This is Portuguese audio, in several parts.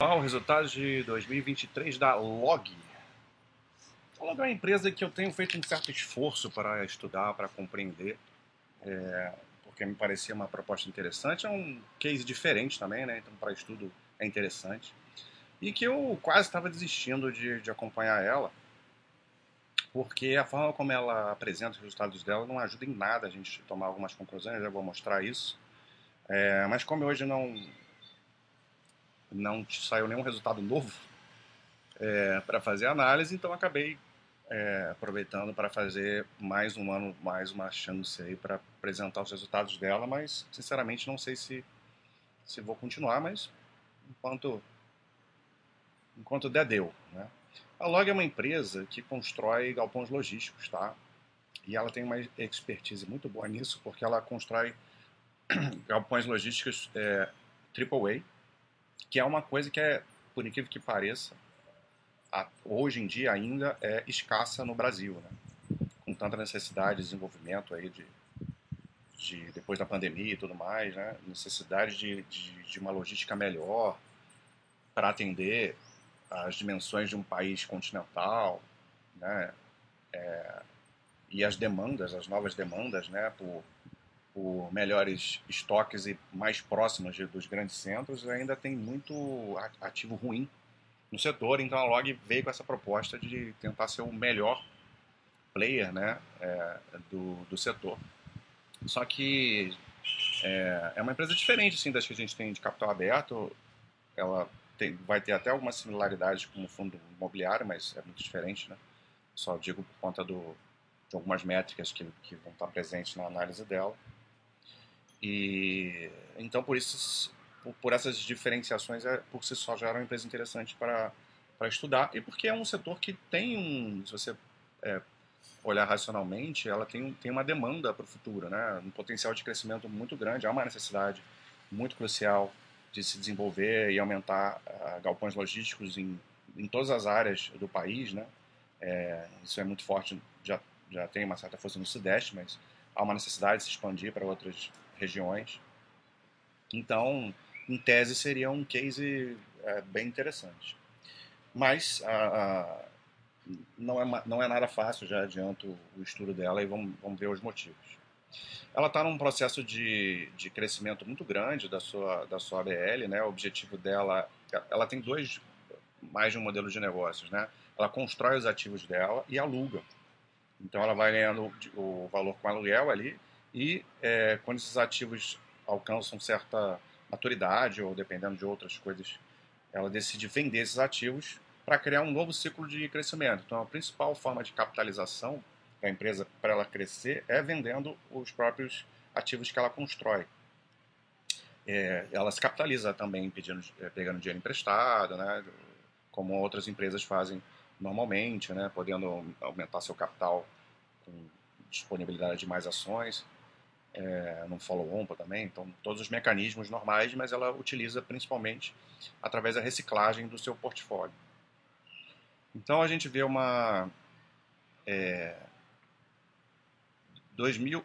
Pessoal, resultados de 2023 da Log. A Log é uma empresa que eu tenho feito um certo esforço para estudar, para compreender, é, porque me parecia uma proposta interessante. É um case diferente também, né? Então, para estudo é interessante. E que eu quase estava desistindo de, de acompanhar ela, porque a forma como ela apresenta os resultados dela não ajuda em nada a gente tomar algumas conclusões, eu já vou mostrar isso. É, mas como hoje não não saiu nenhum resultado novo é, para fazer análise, então acabei é, aproveitando para fazer mais um ano, mais uma chance aí para apresentar os resultados dela, mas sinceramente não sei se, se vou continuar, mas enquanto, enquanto der deu. Né? A Log é uma empresa que constrói galpões logísticos, tá? E ela tem uma expertise muito boa nisso, porque ela constrói galpões logísticos é, AAA, que é uma coisa que é, por incrível que pareça, hoje em dia ainda é escassa no Brasil, né? com tanta necessidade de desenvolvimento aí de, de depois da pandemia e tudo mais, né? necessidade de, de, de uma logística melhor para atender as dimensões de um país continental, né? É, e as demandas, as novas demandas, né, por por melhores estoques e mais próximos de, dos grandes centros, ainda tem muito ativo ruim no setor. Então a Log veio com essa proposta de tentar ser o melhor player né, é, do, do setor. Só que é, é, uma empresa diferente assim, das que a gente tem de capital aberto. Ela tem, vai ter até algumas similaridades com o fundo imobiliário, mas é muito diferente. Né? Só digo por conta do, de algumas métricas que, que vão estar presentes na análise dela. E então por isso, por, essas diferenciações, é, por si só já era uma empresa interessante para para estudar e porque é um setor que tem um, se você é, olhar racionalmente, ela tem, tem uma demanda para o futuro, né? um potencial de crescimento muito grande, há uma necessidade muito crucial de se desenvolver e aumentar uh, galpões logísticos em, em todas as áreas do país. Né? É, isso é muito forte, já, já tem uma certa força no Sudeste, mas há uma necessidade de se expandir para outras regiões. Então, em tese, seria um case é, bem interessante. Mas a, a, não, é, não é nada fácil, já adianto o estudo dela e vamos, vamos ver os motivos. Ela está num processo de, de crescimento muito grande da sua, da sua ABL, né? o objetivo dela, ela tem dois, mais de um modelo de negócios, né? ela constrói os ativos dela e aluga. Então ela vai ganhando o valor com aluguel ali e é, quando esses ativos alcançam certa maturidade ou dependendo de outras coisas, ela decide vender esses ativos para criar um novo ciclo de crescimento. Então, a principal forma de capitalização da empresa para ela crescer é vendendo os próprios ativos que ela constrói. É, ela se capitaliza também pedindo, é, pegando dinheiro emprestado, né, como outras empresas fazem normalmente, né, podendo aumentar seu capital com disponibilidade de mais ações é, no follow-on também, então todos os mecanismos normais, mas ela utiliza principalmente através da reciclagem do seu portfólio. Então a gente vê uma é, 2.000,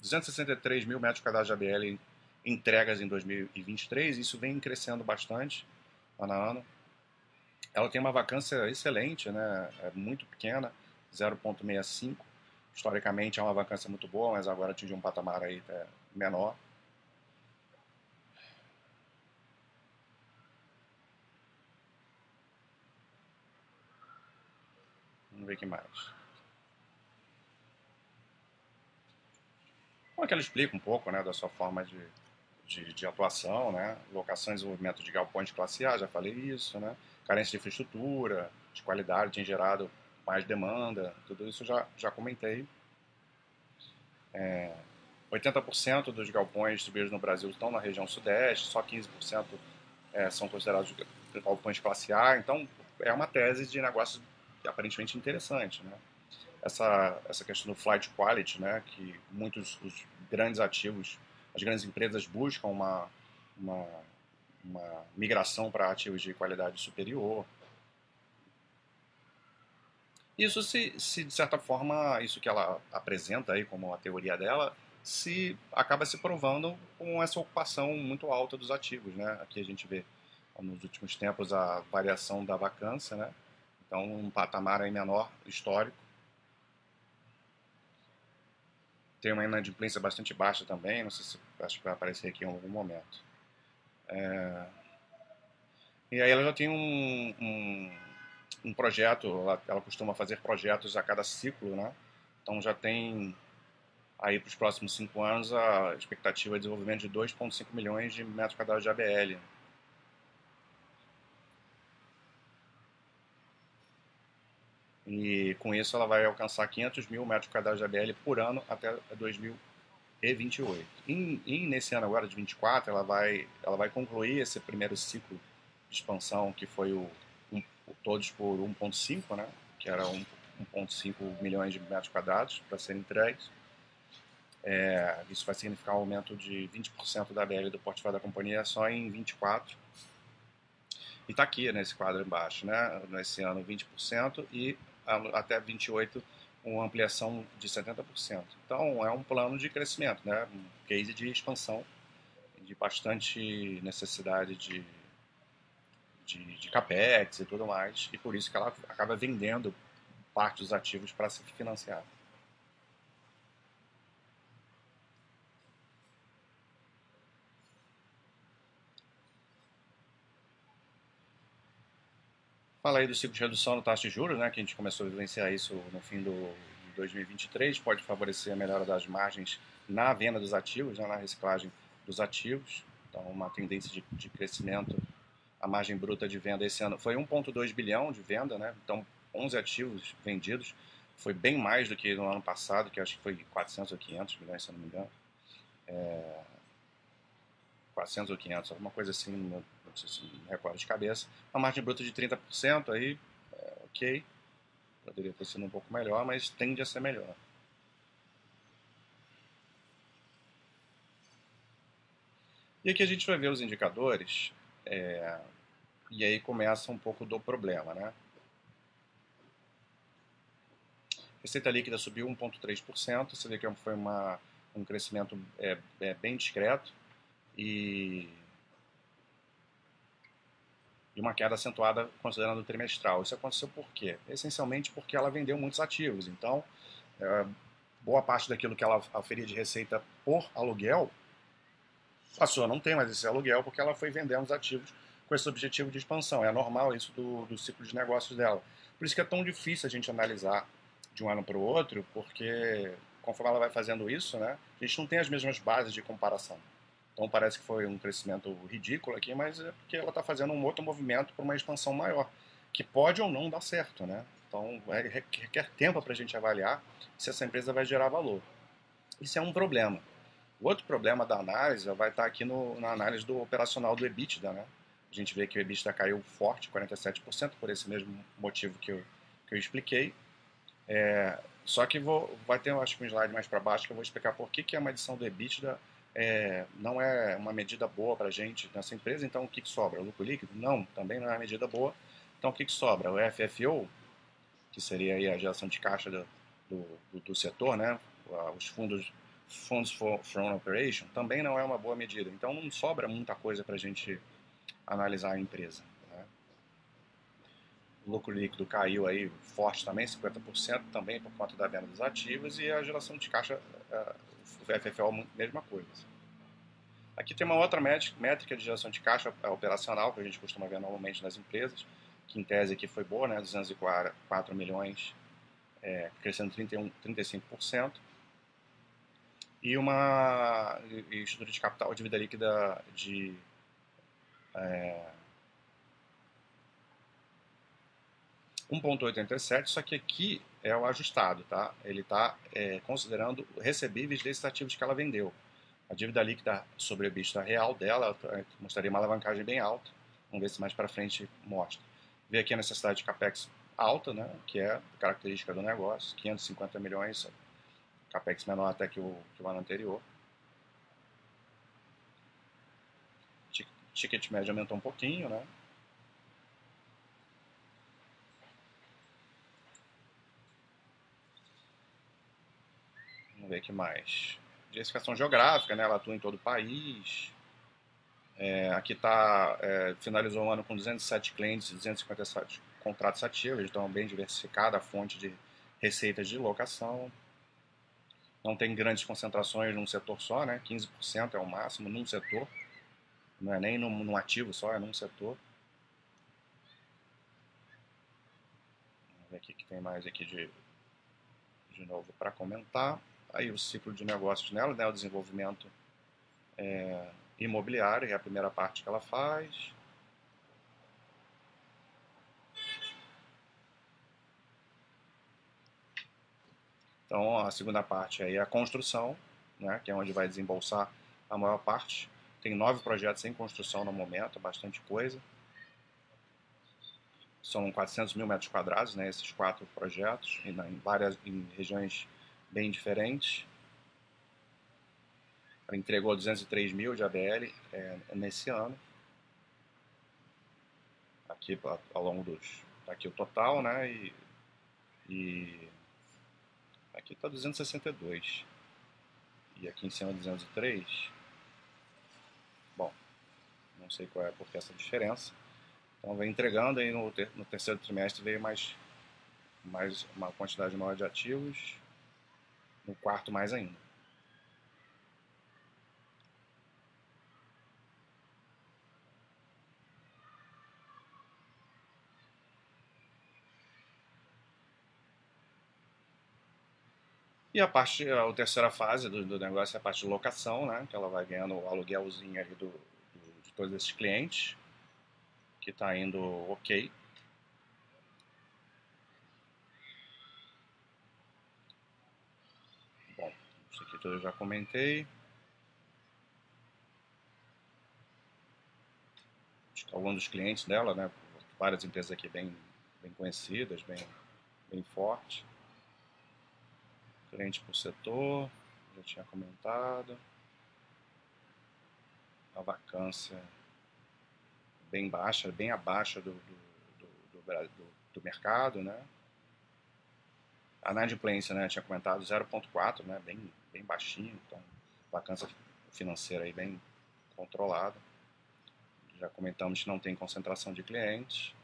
263 mil metros quadrados de ABL entregas em 2023, isso vem crescendo bastante ano a ano. Ela tem uma vacância excelente, né, é muito pequena, 0,65 historicamente é uma vacância muito boa, mas agora atingiu um patamar aí até menor. Vamos ver o que mais. Como é que ela explica um pouco né, da sua forma de, de, de, atuação, né? Locação e desenvolvimento de galpões de classe A, já falei isso, né? Carência de infraestrutura, de qualidade, tem gerado mais demanda, tudo isso já, já comentei. É, 80% dos galpões distribuídos no Brasil estão na região sudeste, só 15% é, são considerados galpões classe A, então é uma tese de negócio aparentemente interessante. Né? Essa, essa questão do flight quality, né, que muitos os grandes ativos, as grandes empresas buscam uma, uma, uma migração para ativos de qualidade superior. Isso se, se, de certa forma, isso que ela apresenta aí como a teoria dela, se acaba se provando com essa ocupação muito alta dos ativos, né? Aqui a gente vê nos últimos tempos a variação da vacância, né? Então um patamar aí menor histórico. Tem uma inadimplência bastante baixa também, não sei se acho que vai aparecer aqui em algum momento. É... E aí ela já tem um, um, um projeto, ela, ela, costuma fazer projetos a cada ciclo, né? Então já tem aí para os próximos cinco anos a expectativa de desenvolvimento de 2,5 milhões de metros quadrados de ABL. E com isso ela vai alcançar 500 mil metros quadrados de ABL por ano até 2028. E, nesse ano agora de 24 ela vai, ela vai concluir esse primeiro ciclo de expansão que foi o, todos por 1.5, né? que era 1.5 milhões de metros quadrados para serem entregues. É, isso vai significar um aumento de 20% da ABL do portfólio da companhia só em 24. E está aqui nesse quadro embaixo, né? Nesse ano 20% e até 28 uma ampliação de 70%. Então é um plano de crescimento, né? Um case de expansão de bastante necessidade de, de, de capex e tudo mais, e por isso que ela acaba vendendo parte dos ativos para se financiar. Fala aí do ciclo de redução da taxa de juros, né, que a gente começou a vivenciar isso no fim do, de 2023, pode favorecer a melhora das margens na venda dos ativos, né, na reciclagem dos ativos. Então, uma tendência de, de crescimento. A margem bruta de venda esse ano foi 1,2 bilhão de venda, né? Então, 11 ativos vendidos. Foi bem mais do que no ano passado, que acho que foi 400 ou 500 milhões, se eu não me engano. É... 400 ou 500, alguma coisa assim, não, sei se me recordo de cabeça. Uma margem bruta de 30%, aí, é, ok. Poderia ter sido um pouco melhor, mas tende a ser melhor. E aqui a gente vai ver os indicadores, é, e aí começa um pouco do problema, né? Receita líquida subiu 1,3%, você vê que foi uma, um crescimento é, é, bem discreto, e, e uma queda acentuada considerando o trimestral. Isso aconteceu por quê? Essencialmente porque ela vendeu muitos ativos. Então, é, boa parte daquilo que ela oferia de receita por aluguel passou a não ter mais esse aluguel porque ela foi vendendo os ativos com esse objetivo de expansão. É normal isso do, do ciclo de negócios dela. Por isso que é tão difícil a gente analisar de um ano para o outro, porque conforme ela vai fazendo isso, né, a gente não tem as mesmas bases de comparação. Então parece que foi um crescimento ridículo aqui, mas é porque ela está fazendo um outro movimento para uma expansão maior, que pode ou não dar certo, né? Então é, requer tempo para a gente avaliar se essa empresa vai gerar valor. Isso é um problema. O outro problema da análise vai estar tá aqui no, na análise do operacional do EBITDA, né? A gente vê que o EBITDA caiu forte, 47%, por esse mesmo motivo que eu, que eu expliquei. É, só que vou, vai ter, acho que um slide mais para baixo que eu vou explicar por que, que a medição do EBITDA é, não é uma medida boa para a gente nessa empresa, então o que, que sobra? O lucro líquido? Não, também não é uma medida boa. Então o que, que sobra? O FFO, que seria a geração de caixa do, do, do setor, né? os fundos Funds for, from Operation, também não é uma boa medida. Então não sobra muita coisa para a gente analisar a empresa. Né? O lucro líquido caiu aí forte também, 50% também por conta da venda dos ativos e a geração de caixa uh, o FFO, mesma coisa. Aqui tem uma outra métrica de geração de caixa operacional, que a gente costuma ver normalmente nas empresas, que em tese aqui foi boa, né, 204 milhões, é, crescendo 31, 35%. E uma e estrutura de capital, dívida líquida de é, 1,87, só que aqui é o ajustado, tá? Ele está é, considerando recebíveis desses ativos que ela vendeu. A dívida líquida sobre a vista real dela mostraria uma alavancagem bem alta. Vamos ver se mais para frente mostra. Vê aqui a necessidade de capex alta, né? Que é característica do negócio, 550 milhões, capex menor até que o, que o ano anterior. Ticket médio aumentou um pouquinho, né? Vamos ver que mais. Diversificação geográfica, né? Ela atua em todo o país. É, aqui está, é, finalizou o ano com 207 clientes e 257 contratos ativos, então bem diversificada a fonte de receitas de locação. Não tem grandes concentrações num setor só, né? 15% é o máximo num setor. Não é nem num, num ativo só, é num setor. Vamos ver aqui que tem mais aqui de, de novo para comentar. Aí o ciclo de negócios nela, né? O desenvolvimento é, imobiliário, é a primeira parte que ela faz. Então, a segunda parte aí é a construção, né, que é onde vai desembolsar a maior parte. Tem nove projetos em construção no momento, bastante coisa. São 400 mil metros quadrados, né, esses quatro projetos, em, várias em regiões bem diferentes. Ela entregou 203 mil de ABL é, nesse ano. Aqui ao longo dos. Aqui o total, né? E, e aqui está 262. E aqui em cima 203. Não sei qual é porque essa diferença. Então vem entregando aí no, ter, no terceiro trimestre veio mais, mais uma quantidade maior de ativos. No quarto mais ainda. E a parte, a terceira fase do, do, negócio é a parte de locação, né? Que ela vai ganhando o aluguelzinho ali do, todos esses clientes, que está indo ok. Bom, isso aqui tudo eu já comentei. Alguns dos clientes dela, né? Várias empresas aqui bem, bem conhecidas, bem, bem fortes. Cliente por setor, já tinha comentado. A vacância bem baixa, bem abaixo do, do, do, do, do mercado, né? A inadimplência, né, tinha comentado 0.4, né, bem, bem baixinho, então vacância financeira aí bem controlada. Já comentamos que não tem concentração de clientes.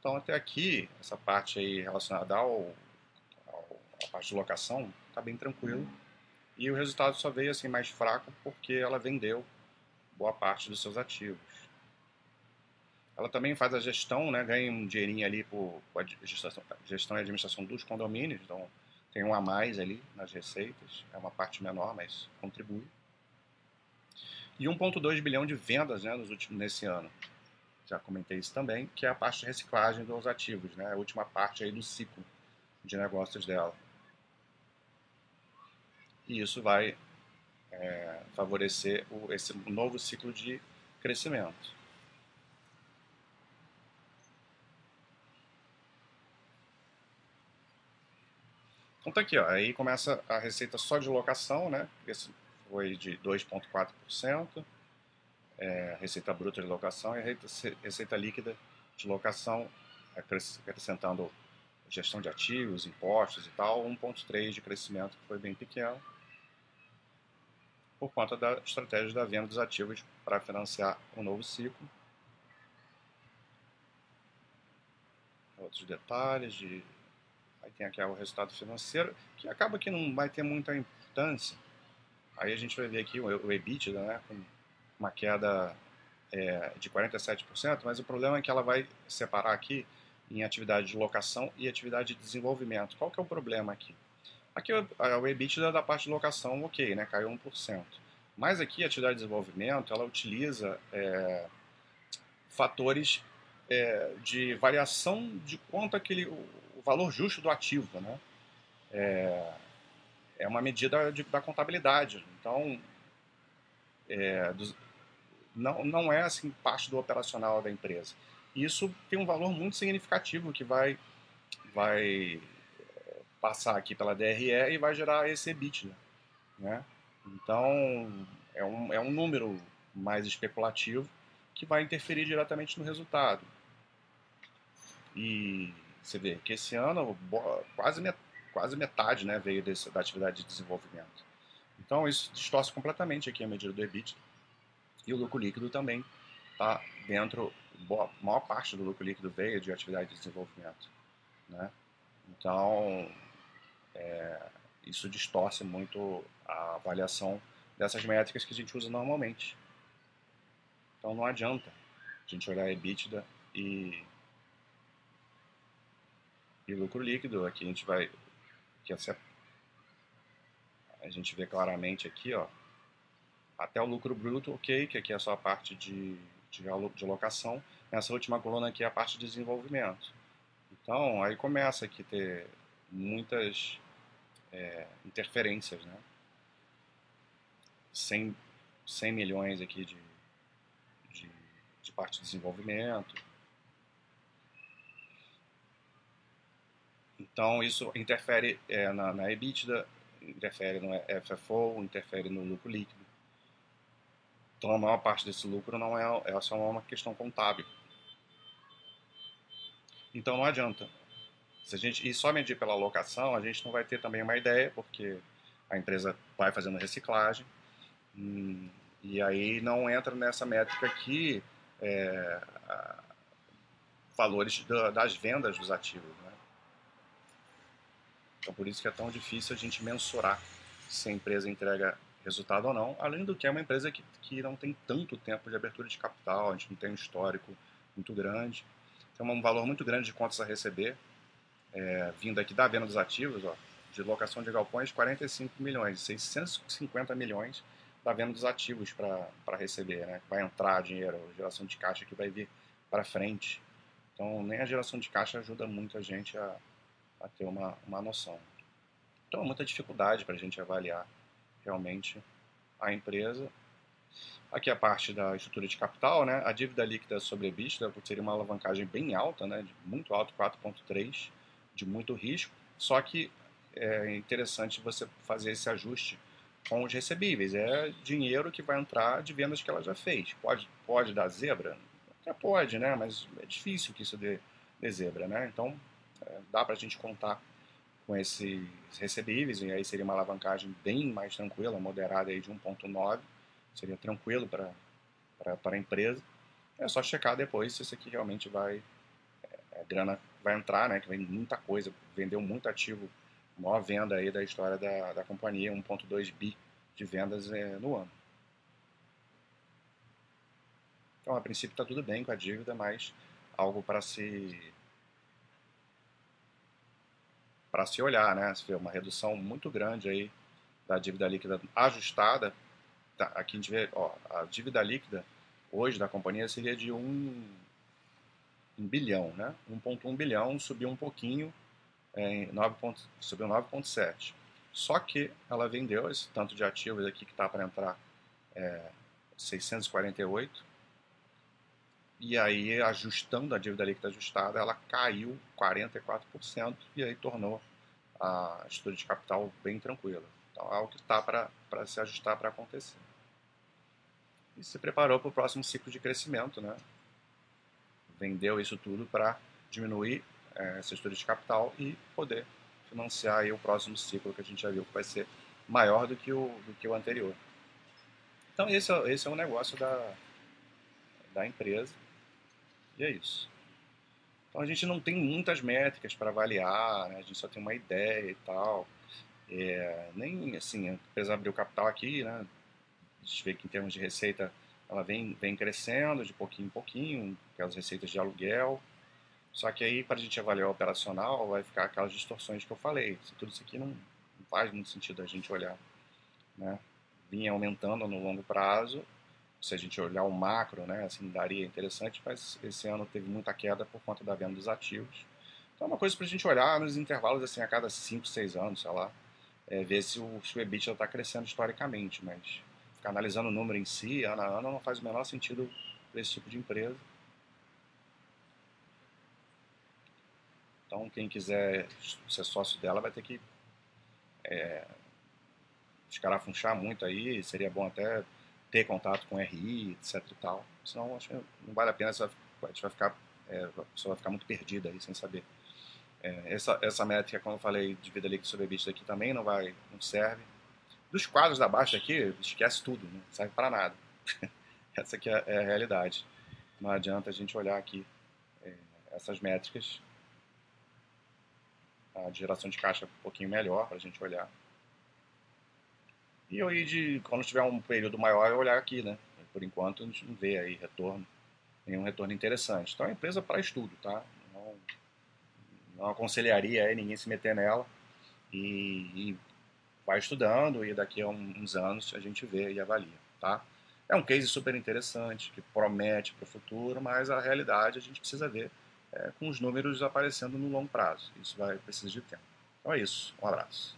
Então até aqui, essa parte aí relacionada ao, ao a parte de locação, está bem tranquilo. E o resultado só veio assim mais fraco porque ela vendeu boa parte dos seus ativos. Ela também faz a gestão, né, ganha um dinheirinho ali por, gestão, gestão e administração dos condomínios, então tem um a mais ali nas receitas, é uma parte menor, mas contribui. E 1,2 bilhão de vendas né, nos últimos, nesse ano. Já comentei isso também, que é a parte de reciclagem dos ativos, né, a última parte aí do ciclo de negócios dela e isso vai é, favorecer o, esse novo ciclo de crescimento. Então tá aqui, ó, aí começa a receita só de locação, né? Esse foi de 2,4%, é, receita bruta de locação e receita, líquida de locação, acrescentando gestão de ativos, impostos e tal, 1,3% de crescimento, que foi bem pequeno por conta da estratégia da venda dos ativos para financiar um novo ciclo. Outros detalhes de aí tem aqui o resultado financeiro que acaba que não vai ter muita importância. Aí a gente vai ver aqui o EBITDA, né, com uma queda é, de 47%, mas o problema é que ela vai separar aqui em atividade de locação e atividade de desenvolvimento. Qual que é o problema aqui? Aqui o EBITDA da parte de locação, ok, né, caiu 1%. Mas aqui a atividade de desenvolvimento, ela utiliza é, fatores é, de variação de quanto aquele, o, valor justo do ativo, né? É, é uma medida de, da contabilidade. Então, é, dos, não, não é assim parte do operacional da empresa. Isso tem um valor muito significativo que vai, vai passar aqui pela DRE e vai gerar esse EBITDA. Né? Então, é um, é um número mais especulativo que vai interferir diretamente no resultado. E você vê que esse ano quase, met, quase metade né, veio desse, da atividade de desenvolvimento. Então, isso distorce completamente aqui a medida do EBITDA. E o lucro líquido também está dentro, boa, maior parte do lucro líquido veio de atividade de desenvolvimento. Né? Então, é, isso distorce muito a avaliação dessas métricas que a gente usa normalmente. Então não adianta a gente olhar EBITDA e, e lucro líquido. Aqui a gente vai. A gente vê claramente aqui, ó, até o lucro bruto, ok, que aqui é só a parte de, de, de locação. Nessa última coluna aqui é a parte de desenvolvimento. Então, aí começa aqui ter muitas é, interferências, né? 100, 100 milhões aqui de, de, de parte de desenvolvimento. Então, isso interfere é, na, na EBITDA, interfere no FFO, interfere no lucro líquido. Então, a maior parte desse lucro não é, é só uma questão contábil. Então, não adianta. Se a gente e só medir pela alocação, a gente não vai ter também uma ideia, porque a empresa vai fazendo reciclagem hum, e aí não entra nessa métrica aqui é, valores da, das vendas dos ativos. Né? Então por isso que é tão difícil a gente mensurar se a empresa entrega resultado ou não, além do que é uma empresa que, que não tem tanto tempo de abertura de capital, a gente não tem um histórico muito grande, tem um valor muito grande de contas a receber, é, vindo aqui da venda dos ativos, ó, de locação de galpões, 45 milhões, 650 milhões da venda dos ativos para receber, né? Vai entrar dinheiro, geração de caixa que vai vir para frente. Então, nem a geração de caixa ajuda muito a gente a, a ter uma, uma noção. Então, é muita dificuldade para a gente avaliar realmente a empresa. Aqui a parte da estrutura de capital, né? A dívida líquida sobre EBITDA seria uma alavancagem bem alta, né? Muito alto, 4.3 de muito risco, só que é interessante você fazer esse ajuste com os recebíveis. É dinheiro que vai entrar de vendas que ela já fez. Pode, pode dar zebra? Até pode, né? Mas é difícil que isso dê, dê zebra, né? Então, é, dá para a gente contar com esses recebíveis, e aí seria uma alavancagem bem mais tranquila, moderada aí de 1.9, seria tranquilo para a empresa. É só checar depois se isso aqui realmente vai, é, a grana vai entrar, né, que vem muita coisa, vendeu muito ativo, maior venda aí da história da, da companhia, 1.2 bi de vendas é, no ano. Então, a princípio está tudo bem com a dívida, mas algo para se para se olhar, né? Se vê uma redução muito grande aí da dívida líquida ajustada. Tá, aqui a gente vê, ó, a dívida líquida hoje da companhia seria de 1 em bilhão, né? 1,1 bilhão subiu um pouquinho, é, em 9 ponto, subiu 9,7. Só que ela vendeu esse tanto de ativos aqui que está para entrar é, 648. E aí, ajustando a dívida líquida ajustada, ela caiu 44% e aí tornou a estrutura de capital bem tranquila. Então, é algo que está para se ajustar para acontecer. E se preparou para o próximo ciclo de crescimento, né? Vendeu isso tudo para diminuir é, essa estrutura de capital e poder financiar aí o próximo ciclo que a gente já viu que vai ser maior do que o, do que o anterior. Então esse é, esse é o negócio da, da empresa e é isso. Então a gente não tem muitas métricas para avaliar, né? a gente só tem uma ideia e tal. É, nem assim, a empresa abriu capital aqui, né? a gente vê que em termos de receita ela vem, vem crescendo de pouquinho em pouquinho, aquelas receitas de aluguel. Só que aí, para a gente avaliar o operacional, vai ficar aquelas distorções que eu falei. Tudo isso aqui não, não faz muito sentido a gente olhar. Né? Vinha aumentando no longo prazo. Se a gente olhar o macro, né, assim, daria interessante, mas esse ano teve muita queda por conta da venda dos ativos. Então é uma coisa para a gente olhar nos intervalos, assim, a cada 5, 6 anos, sei lá, é, ver se o, se o EBITDA está crescendo historicamente, mas ficar analisando o número em si, ano a ano, não faz o menor sentido para esse tipo de empresa. Então, quem quiser ser sócio dela vai ter que é, escarafunchar muito aí. Seria bom até ter contato com RI, etc e tal. Senão, acho que não vale a pena, a gente vai ficar, é, a pessoa vai ficar muito perdida aí sem saber. É, essa, essa métrica, como eu falei, de vida líquida sobre aqui também não vai, não serve dos quadros da baixa aqui, esquece tudo, não serve para nada. Essa que é, é a realidade. Não adianta a gente olhar aqui é, essas métricas. A geração de caixa é um pouquinho melhor para a gente olhar. E ir de, quando tiver um período maior, eu olhar aqui, né? Por enquanto a gente não vê aí retorno, nenhum retorno interessante. Então é uma empresa para estudo, tá? Não, não aconselharia aí ninguém se meter nela e, e vai estudando e daqui a uns anos a gente vê e avalia, tá? É um case super interessante, que promete para o futuro, mas a realidade a gente precisa ver é, com os números aparecendo no longo prazo. Isso vai precisar de tempo. Então é isso. Um abraço.